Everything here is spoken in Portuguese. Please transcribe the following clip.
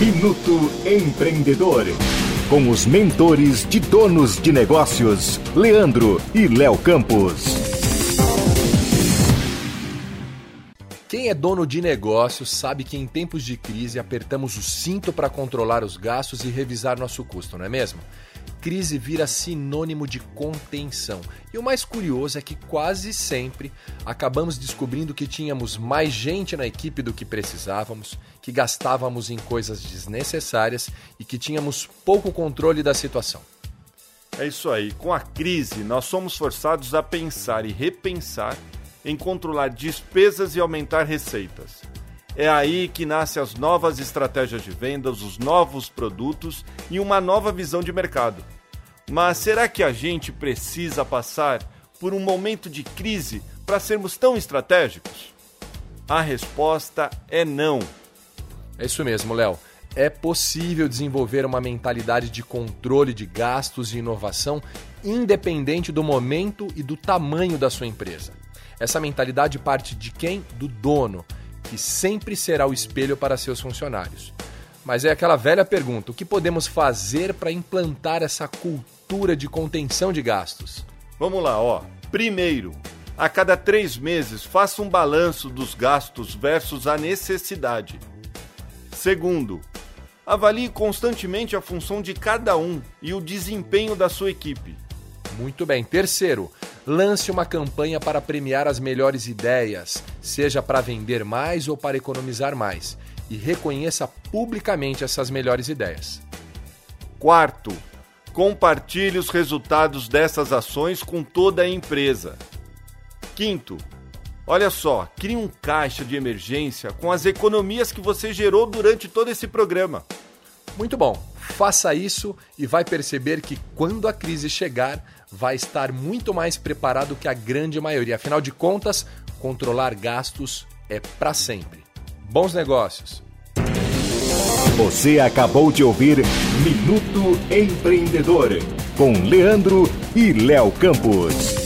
Minuto Empreendedor. Com os mentores de donos de negócios, Leandro e Léo Campos. Quem é dono de negócio sabe que em tempos de crise apertamos o cinto para controlar os gastos e revisar nosso custo, não é mesmo? crise vira sinônimo de contenção. E o mais curioso é que quase sempre acabamos descobrindo que tínhamos mais gente na equipe do que precisávamos, que gastávamos em coisas desnecessárias e que tínhamos pouco controle da situação. É isso aí. Com a crise, nós somos forçados a pensar e repensar em controlar despesas e aumentar receitas. É aí que nascem as novas estratégias de vendas, os novos produtos e uma nova visão de mercado. Mas será que a gente precisa passar por um momento de crise para sermos tão estratégicos? A resposta é não. É isso mesmo, Léo. É possível desenvolver uma mentalidade de controle de gastos e inovação independente do momento e do tamanho da sua empresa. Essa mentalidade parte de quem? Do dono que sempre será o espelho para seus funcionários. Mas é aquela velha pergunta: o que podemos fazer para implantar essa cultura de contenção de gastos? Vamos lá, ó. Primeiro, a cada três meses, faça um balanço dos gastos versus a necessidade. Segundo, avalie constantemente a função de cada um e o desempenho da sua equipe. Muito bem. Terceiro, lance uma campanha para premiar as melhores ideias, seja para vender mais ou para economizar mais, e reconheça publicamente essas melhores ideias. Quarto, compartilhe os resultados dessas ações com toda a empresa. Quinto, olha só, crie um caixa de emergência com as economias que você gerou durante todo esse programa. Muito bom, faça isso e vai perceber que quando a crise chegar, vai estar muito mais preparado que a grande maioria. Afinal de contas, controlar gastos é para sempre. Bons negócios! Você acabou de ouvir Minuto Empreendedor com Leandro e Léo Campos.